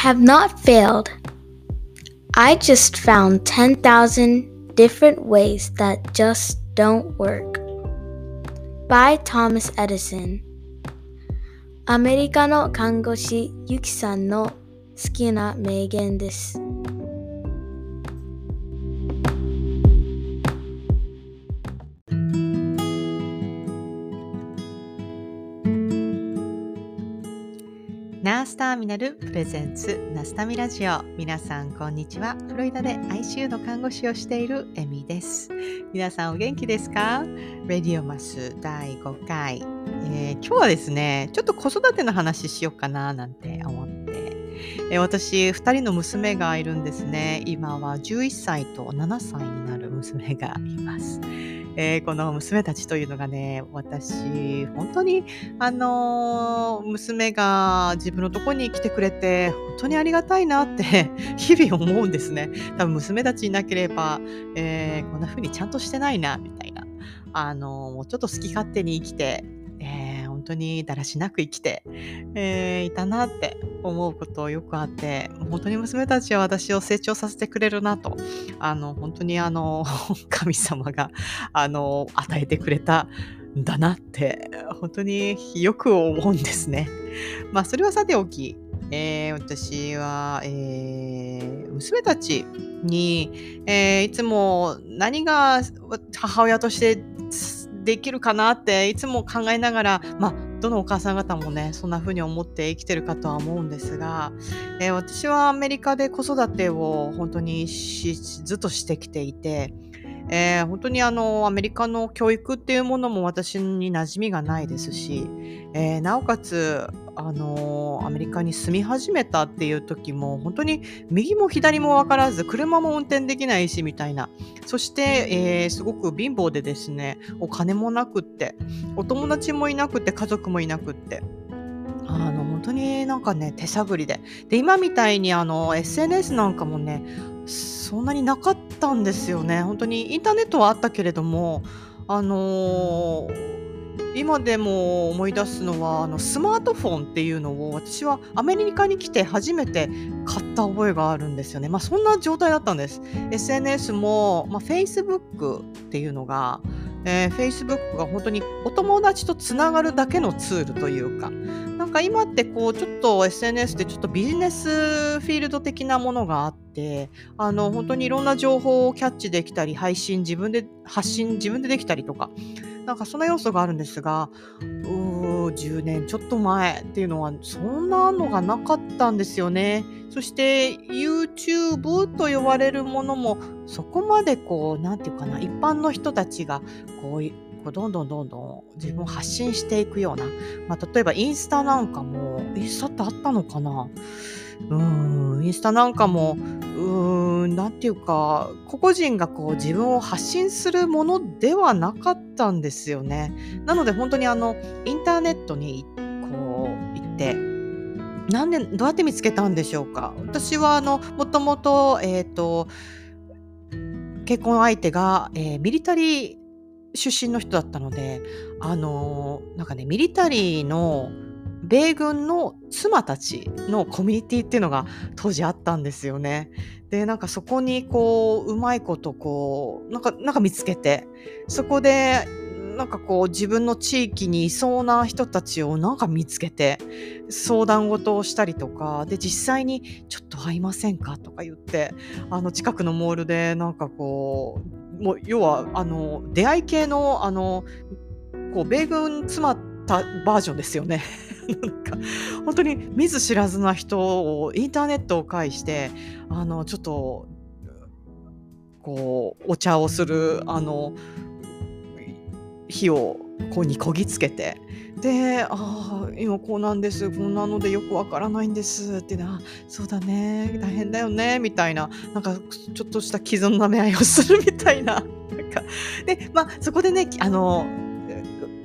have not failed. I just found 10,000 different ways that just don't work. By Thomas Edison アメリカの看護師ユキさんの好きな名言です。 ナースターミナルプレゼンツナスタミラジオ。皆さんこんにちは。フロリダで ICU の看護師をしているエミです。皆さんお元気ですか？レディオマス第5回、えー今日はですねちょっと子育ての話しようかななんて思って、えー私2人の娘がいるんですね。今は11歳と7歳になる娘がいます。えーこの娘たちというのがね私本当にあのー娘が自分のとこに来てくれて本当にありがたいなって 日々思うんですね。多分娘たちいなければ、えーこんな風にちゃんとしてないなみたいな。あのーもうちょっと好き勝手に生きて、当にだらしなく生きて、えーいたなって思うことよくあって本当に娘たちは私を成長させてくれるなとあの本当にあの 神様があの与えてくれたんだなって本当によく思うんですね。まあそれはさておき、えー私は、えー娘たちに、えーいつも何が母親としてできるかなっていつも考えながら、まあ、どのお母さん方もねそんな風に思って生きてるかとは思うんですが、えー私はアメリカで子育てを本当にしずっとしてきていて、えー本当にあのアメリカの教育っていうものも私に馴染みがないですし、えーなおかつあのアメリカに住み始めたっていう時も本当に右も左も分からず車も運転できないしみたいな。そして、えーすごく貧乏でですねお金もなくってお友達もいなくて家族もいなくって。あの本当になんかね手探りで。で今みたいにあの SNS なんかもねそんなになかったんですよね。本当にインターネットはあったけれどもあのー今でも思い出すのはあのスマートフォンっていうのを私はアメリカに来て初めて買った覚えがあるんですよね。まあそんな状態だったんです。SNS も、まあ、Facebook っていうのが、えー Facebook が本当にお友達とつながるだけのツールというかなんか今ってこうちょっと SNS でちょっとビジネスフィールド的なものがあってあの本当にいろんな情報をキャッチできたり配信自分で発信自分でできたりとかなんかそんな要素があるんですがうー10年ちょっと前っていうのはそんなのがなかったんですよね。そして YouTube と呼ばれるものもそこまでこうなんていうかな一般の人たちがこうこうどんどんどんどん自分を発信していくような、まあ、例えばインスタなんかもインスタってあったのかな？うーんインスタなんかもうーんなんていうか個々人がこう自分を発信するものではなかったたんですよね。なので本当にあのインターネットにこう行ってなんでどうやって見つけたんでしょうか私はあのもともと,、えー、と結婚相手が、えーミリタリー出身の人だったのであのーなんかねミリタリーの米軍の妻たちのコミュニティっていうのが当時あったんですよね。でなんかそこにこううまいことこうなんかなんか見つけてそこでなんかこう自分の地域にいそうな人たちをなんか見つけて相談事をしたりとかで実際に「ちょっと会いませんか?」とか言ってあの近くのモールでなんかこうもう要はあの出会い系のあのこう米軍妻たバージョンですよね。なんか本当に見ず知らずな人をインターネットを介してあのちょっとこうお茶をするあの火をこうにこぎつけてで「ああ今こうなんですこんなのでよくわからないんです」ってな「そうだね大変だよね」みたいななんかちょっとした傷の舐め合いをするみたいななんか。でまあそこでねあの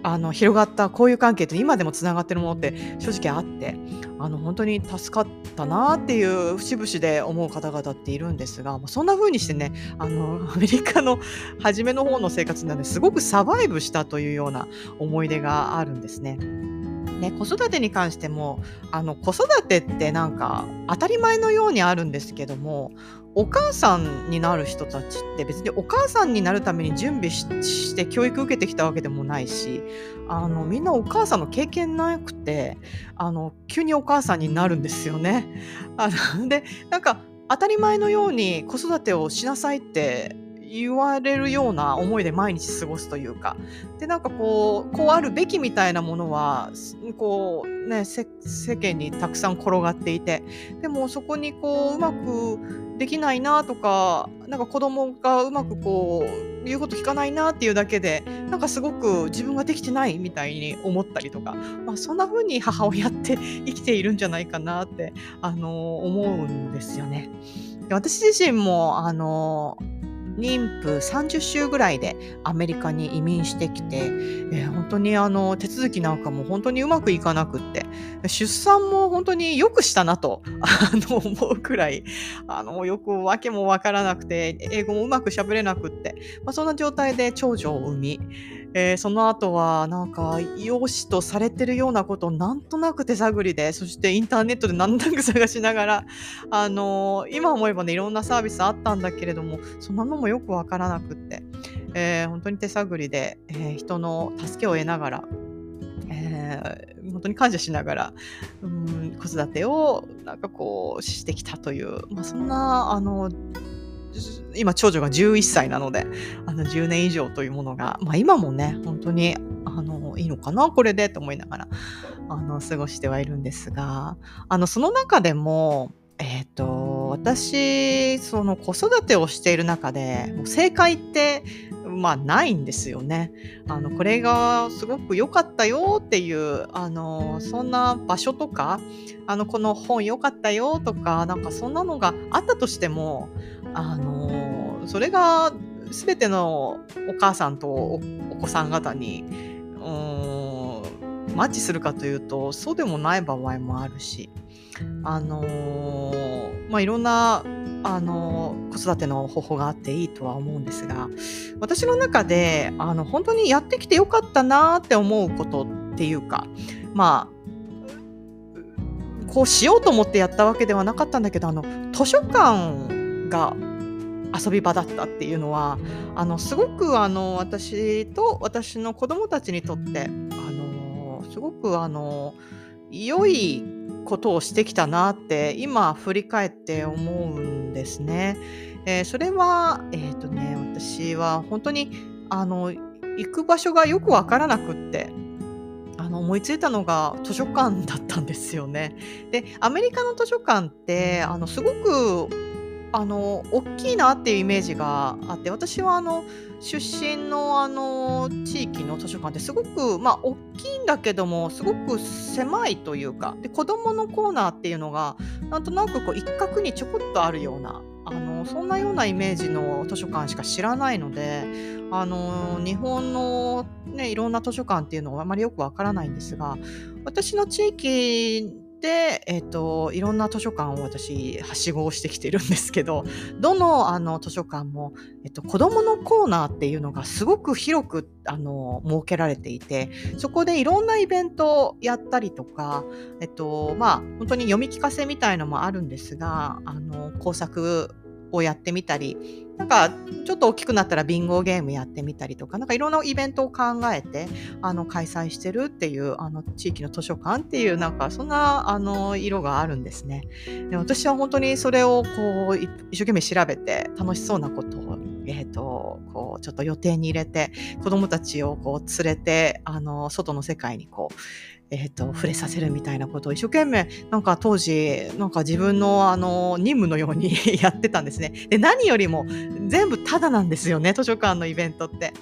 あの広がった交友関係と今でもつながってるものって正直あってあの本当に助かったなっていう節々で思う方々っているんですが、まあそんな風にしてねあのアメリカの初めの方の生活なんですごくサバイブしたというような思い出があるんですね。ね、子育てに関してもあの子育てってなんか当たり前のようにあるんですけどもお母さんになる人たちって別にお母さんになるために準備して教育受けてきたわけでもないしあのみんなお母さんの経験なくてあの急にお母さんになるんですよね。あのでなんか当たり前のように子育てをしなさいって言われるような思いで毎日過ごすというか。でなんかこうこうあるべきみたいなものはこうね世間にたくさん転がっていて。でもそこにこううまくできないなとかなんか子供がうまくこう言うこと聞かないなっていうだけでなんかすごく自分ができてないみたいに思ったりとか、まあ、そんな風に母親って 生きているんじゃないかなってあの思うんですよね。私自身もあの妊婦30週ぐらいでアメリカに移民してきて、えー、本当にあの手続きなんかも本当にうまくいかなくって出産も本当によくしたなとあの思うくらいあのよく訳もわからなくて英語もうまくしゃべれなくって、まあ、そんな状態で長女を産みえー、その後はなんか養子とされてるようなことをなんとなく手探りでそしてインターネットで何となく探しながら、あのー、今思えばねいろんなサービスあったんだけれどもそんなのもよくわからなくって、えー、本当に手探りで、えー、人の助けを得ながら、えー、本当に感謝しながら、うん、子育てをなんかこうしてきたという、まあ、そんなあの今長女が11歳なので、あの10年以上というものが、まあ今もね、本当に、あの、いいのかなこれでと思いながら、あの、過ごしてはいるんですが、あの、その中でも、えっ、ー、と、私、その子育てをしている中で、もう正解って、まあないんですよね。あの、これがすごく良かったよっていう、あの、そんな場所とか、あの、この本良かったよとか、なんかそんなのがあったとしても、あのそれが全てのお母さんとお子さん方にマッチするかというとそうでもない場合もあるしあのまあいろんなあの子育ての方法があっていいとは思うんですが私の中であの本当にやってきてよかったなって思うことっていうかまあこうしようと思ってやったわけではなかったんだけどあの図書館が遊び場だったっていうのはあのすごくあの私と私の子供たちにとってあのすごくあの良いことをしてきたなって今振り返って思うんですね。えー、それは、えーとね、私は本当にあの行く場所がよくわからなくってあの思いついたのが図書館だったんですよね。でアメリカの図書館ってあのすごくあの大きいなっていうイメージがあって私はあの出身のあの地域の図書館ってすごくまあ大きいんだけどもすごく狭いというかで子どものコーナーっていうのがなんとなくこう一角にちょこっとあるようなあのそんなようなイメージの図書館しか知らないのであの日本の、ね、いろんな図書館っていうのはあまりよくわからないんですが私の地域、えーと、いろんな図書館を私はしごをしてきてるんですけど どのあの図書館も、えーと、子どものコーナーっていうのがすごく広くあの設けられていてそこでいろんなイベントをやったりとか、えっ、ー、とまあ、本当に読み聞かせみたいのもあるんですがあの工作をやってみたりなんかちょっと大きくなったらビンゴゲームやってみたりとか、なんかいろんなイベントを考えてあの開催してるっていうあの地域の図書館っていうなんかそんなあの色があるんですね。で私は本当にそれをこう一生懸命調べて楽しそうなことをえーと、こうちょっと予定に入れて子どもたちをこう連れてあの外の世界にこうえーと、触れさせるみたいなことを一生懸命なんか当時なんか自分のあの任務のように やってたんですね。で何よりも全部タダなんですよね図書館のイベントって。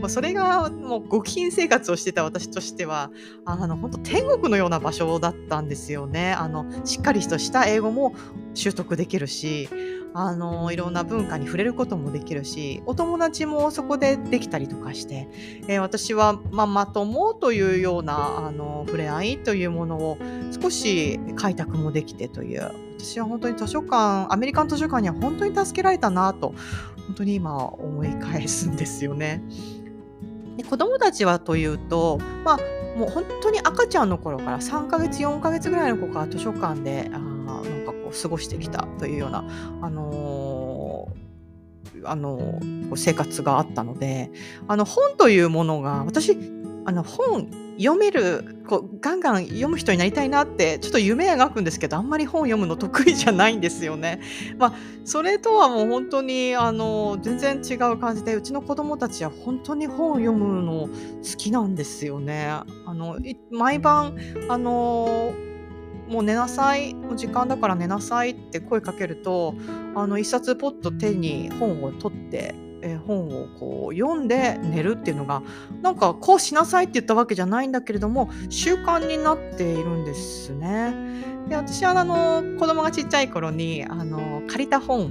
もうそれがもう極貧生活をしてた私としてはあの本当天国のような場所だったんですよね。あのしっかりとした英語も習得できるしあのいろんな文化に触れることもできるしお友達もそこでできたりとかして、えー、私はママ友というようなあの触れ合いというものを少し開拓もできてという私は本当に図書館アメリカン図書館には本当に助けられたなと本当に今思い返すんですよね。で子供たちはというと、まあもう本当に赤ちゃんの頃から3ヶ月4ヶ月ぐらいの子から図書館であなんかこう過ごしてきたというような、あのー、あの生活があったのであの本というものが私あの本読めるこうガンガン読む人になりたいなってちょっと夢描くんですけどあんまり本読むの得意じゃないんですよね。まあそれとはもう本当にあの全然違う感じでうちの子供たちは本当に本を読むの好きなんですよね。あの毎晩あのもう寝なさい、もう時間だから寝なさいって声かけると、あの一冊ポッと手に本を取ってえ本をこう読んで寝るっていうのがなんかこうしなさいって言ったわけじゃないんだけれども習慣になっているんですね。で私はあの子供がちっちゃい頃にあの借りた本を、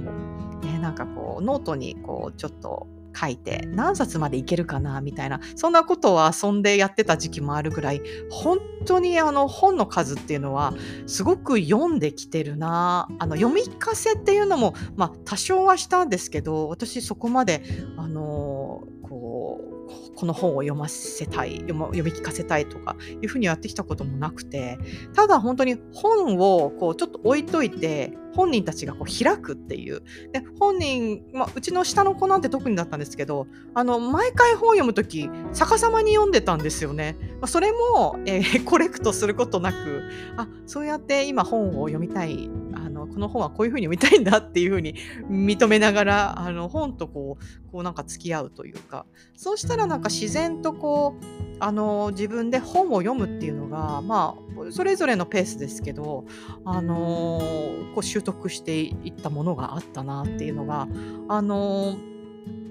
えー、なんかこうノートにこうちょっと書いて何冊までいけるかなみたいなそんなことを遊んでやってた時期もあるぐらい本当にあの本の数っていうのはすごく読んできてるなあの読み聞かせっていうのも、まあ、多少はしたんですけど私そこまであのこうこの本を読ませたい読読み聞かせたいとかいうふうにやってきたこともなくてただ本当に本をこうちょっと置いといて本人たちがこう開くっていうで本人、まあ、うちの下の子なんて特にだったんですけどあの毎回本を読む時逆さまに読んでたんですよね。まあ、それも、えー、コレクトすることなくあそうやって今本を読みたいのこの本はこういうふうに読みたいんだっていうふうに認めながらあの本とこうこうなんか付き合うというかそうしたらなんか自然とこうあの自分で本を読むっていうのがまあそれぞれのペースですけどあのこう習得していったものがあったなっていうのがあの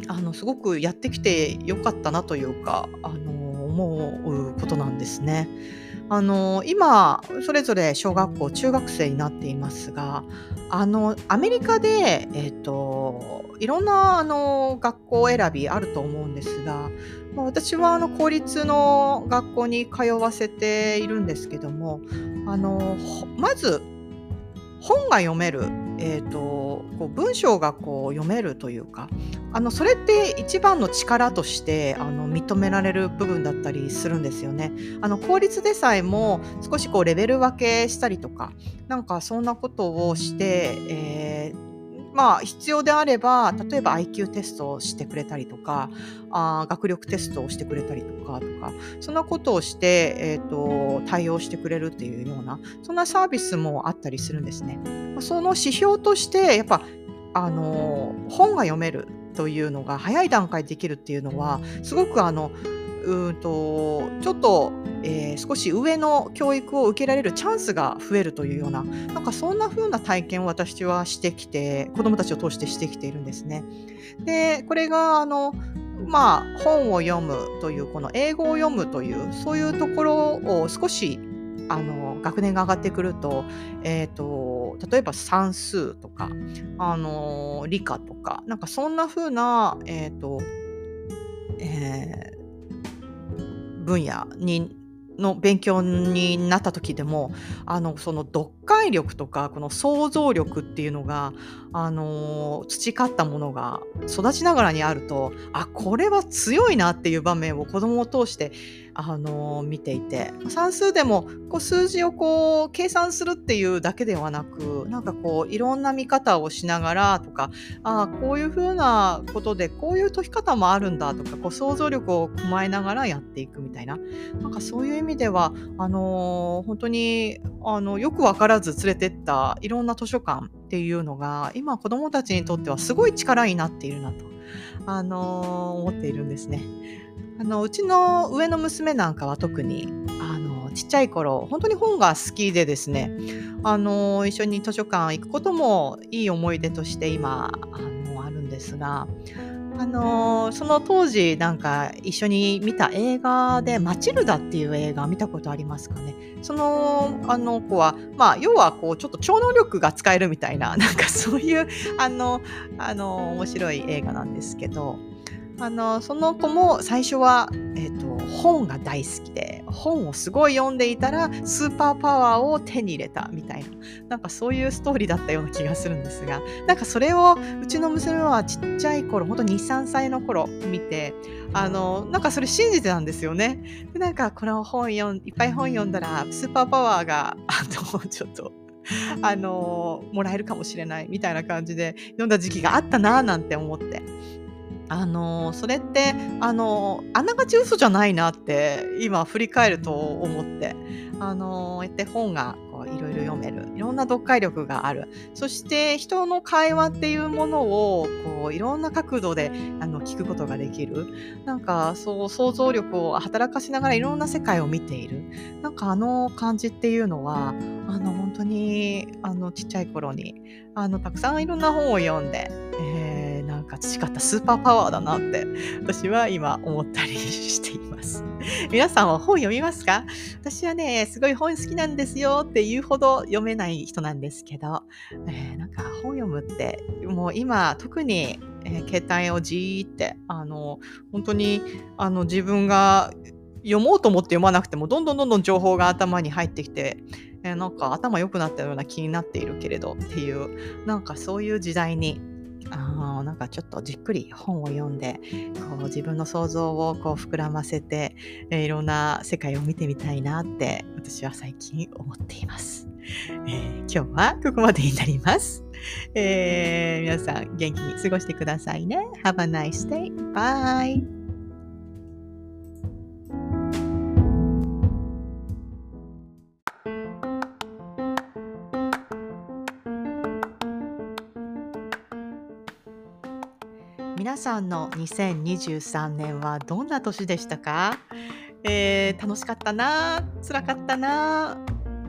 あのすごくやってきてよかったなというかあの思うことなんですね。あの今それぞれ小学校中学生になっていますがあのアメリカで、えーと、いろんなあの学校選びあると思うんですが、ま、私はあの公立の学校に通わせているんですけどもあのまず本が読めるえーと、こう文章がこう読めるというかあのそれって一番の力としてあの認められる部分だったりするんですよね。あの効率でさえも少しこうレベル分けしたりとかなんかそんなことをして、えーまあ、必要であれば、例えば IQ テストをしてくれたりとか、あ学力テストをしてくれたりとか、とか、そんなことをして、え、ー、と、対応してくれるっていうような、そんなサービスもあったりするんですね。その指標として、やっぱ、あの、本が読めるというのが早い段階でできるっていうのは、すごくあの、うんとちょっと、えー、少し上の教育を受けられるチャンスが増えるというようななんかそんな風な体験を私はしてきて子どもたちを通してしてきているんですね。でこれがあのまあ本を読むというこの英語を読むというそういうところを少しあの学年が上がってくると,、えーと、例えば算数とかあの理科とかなんかそんな風なえっ、ー、とえー分野にの勉強になった時でもあのその読解力とかこの想像力っていうのが、あの培ったものが育ちながらにあるとあこれは強いなっていう場面を子どもを通してあの見ていて算数でもこう数字をこう計算するっていうだけではなくなんかこういろんな見方をしながらとかああこういうふうなことでこういう解き方もあるんだとかこう想像力を踏えながらやっていくみたいななんかそういう意味ではあの本当にあのよく分からず連れてったいろんな図書館っていうのが今子どもたちにとってはすごい力になっているなと、あの思っているんですね。あのうちの上の娘なんかは特にあのちっちゃい頃本当に本が好きでですねあの一緒に図書館行くこともいい思い出として今あのあるんですがあのその当時なんか一緒に見た映画で「マチルダ」っていう映画見たことありますかね？そのあの子はまあ要はこうちょっと超能力が使えるみたいななんかそういうあのあの面白い映画なんですけどあのその子も最初は、えーと、本が大好きで、本をすごい読んでいたら、スーパーパワーを手に入れたみたいな、なんかそういうストーリーだったような気がするんですが、なんかそれをうちの娘はちっちゃい頃、ほんと2、3歳の頃見て、あの、なんかそれ信じてたんですよね。でなんかこの本読ん、いっぱい本読んだら、スーパーパワーが、あの、ちょっと、あの、もらえるかもしれないみたいな感じで読んだ時期があったなぁなんて思って。あのそれってあのあながち嘘じゃないなって今振り返ると思って。あのやって本がいろいろ読める。いろんな読解力がある。そして人の会話っていうものをこういろんな角度であの聞くことができる。なんかそう想像力を働かしながらいろんな世界を見ている。なんかあの感じっていうのはあの本当にあのちっちゃい頃にあのたくさんいろんな本を読んで、か培ったスーパーパワーだなって私は今思ったりしています。皆さんは本読みますか？私はね、すごい本好きなんですよって言うほど読めない人なんですけど、えー、なんか本読むってもう今特に、えー、携帯をじーってあの本当にあの自分が読もうと思って読まなくてもどんどんどんどん情報が頭に入ってきて、え、なんか頭良くなったような気になっているけれどっていうなんかそういう時代にあなんかちょっとじっくり本を読んでこう自分の想像をこう膨らませて、え、いろんな世界を見てみたいなって私は最近思っています。えー、今日はここまでになります。えー、皆さん元気に過ごしてくださいね。Have a nice day. Bye. さんの2023年はどんな年でしたか、えー、楽しかったな辛かったな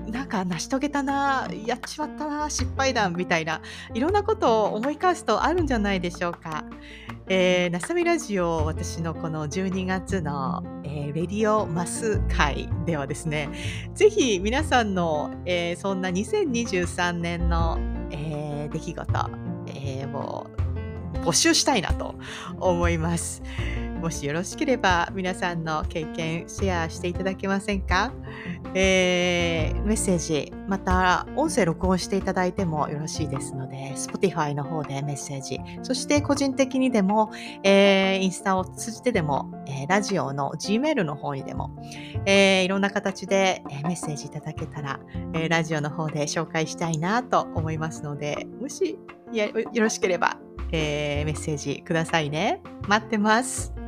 なんか成し遂げたなやっちまったな失敗談みたいないろんなことを思い返すとあるんじゃないでしょうか。えー、なさみラジオ私のこの12月の、えー、レディオマス会ではですねぜひ皆さんの、えー、そんな2023年の、えー、出来事、えー、もう募集したいなと思います。もしよろしければ皆さんの経験シェアしていただけませんか、えー、メッセージ、また音声録音していただいてもよろしいですので、Spotify の方でメッセージ、そして個人的にでも、えー、インスタを通じてでも、えー、ラジオの Gmail の方にでも、え、いろんな形で、メッセージいただけたら、えラジオの方で紹介したいなと思いますので、もしよろしければえー、メッセージくださいね。待ってます。